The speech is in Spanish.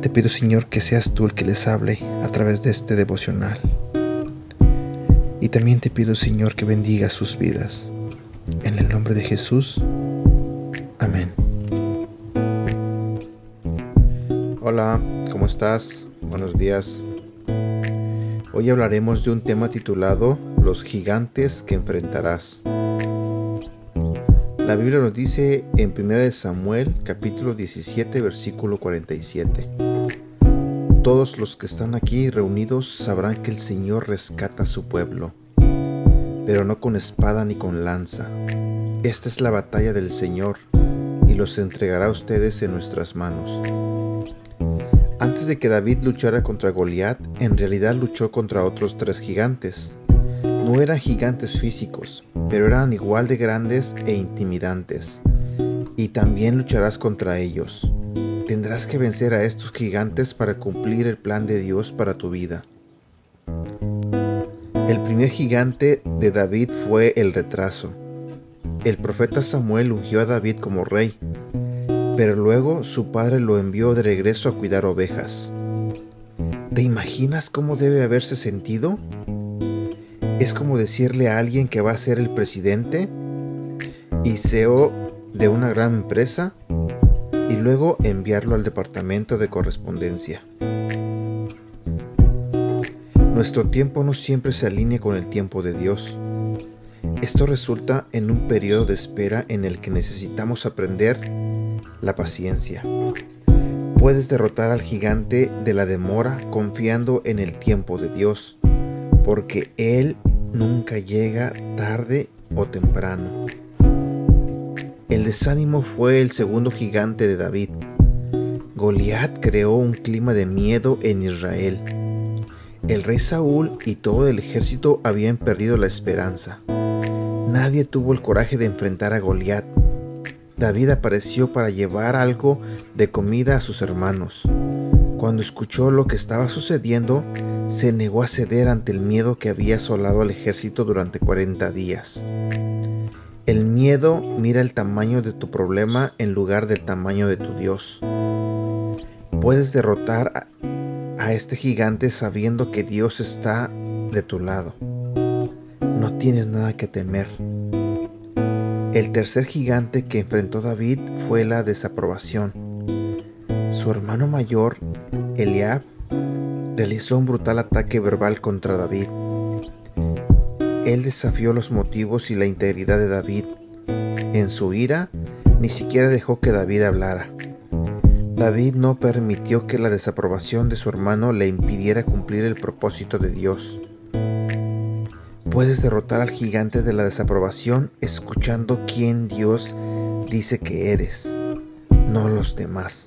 Te pido, Señor, que seas tú el que les hable a través de este devocional. Y también te pido, Señor, que bendiga sus vidas. En el nombre de Jesús. Amén. Hola, ¿cómo estás? Buenos días. Hoy hablaremos de un tema titulado Los gigantes que enfrentarás. La Biblia nos dice en 1 Samuel capítulo 17 versículo 47. Todos los que están aquí reunidos sabrán que el Señor rescata a su pueblo, pero no con espada ni con lanza. Esta es la batalla del Señor y los entregará a ustedes en nuestras manos. Antes de que David luchara contra Goliat, en realidad luchó contra otros tres gigantes. No eran gigantes físicos, pero eran igual de grandes e intimidantes. Y también lucharás contra ellos. Tendrás que vencer a estos gigantes para cumplir el plan de Dios para tu vida. El primer gigante de David fue el retraso. El profeta Samuel ungió a David como rey, pero luego su padre lo envió de regreso a cuidar ovejas. ¿Te imaginas cómo debe haberse sentido? Es como decirle a alguien que va a ser el presidente y CEO de una gran empresa y luego enviarlo al departamento de correspondencia. Nuestro tiempo no siempre se alinea con el tiempo de Dios. Esto resulta en un periodo de espera en el que necesitamos aprender la paciencia. Puedes derrotar al gigante de la demora confiando en el tiempo de Dios, porque Él nunca llega tarde o temprano. El desánimo fue el segundo gigante de David. Goliat creó un clima de miedo en Israel. El rey Saúl y todo el ejército habían perdido la esperanza. Nadie tuvo el coraje de enfrentar a Goliat David apareció para llevar algo de comida a sus hermanos. Cuando escuchó lo que estaba sucediendo, se negó a ceder ante el miedo que había asolado al ejército durante 40 días. El miedo mira el tamaño de tu problema en lugar del tamaño de tu Dios. Puedes derrotar a, este gigante sabiendo que Dios está de tu lado. No tienes nada que temer. El tercer gigante que enfrentó David fue la desaprobación. Su hermano mayor, Eliab, realizó un brutal ataque verbal contra David. Él desafió los motivos y la integridad de David. En su ira, ni siquiera dejó que David hablara. David no permitió que la desaprobación de su hermano le impidiera cumplir el propósito de Dios. Puedes derrotar al gigante de la desaprobación escuchando quién Dios dice que eres, no los demás.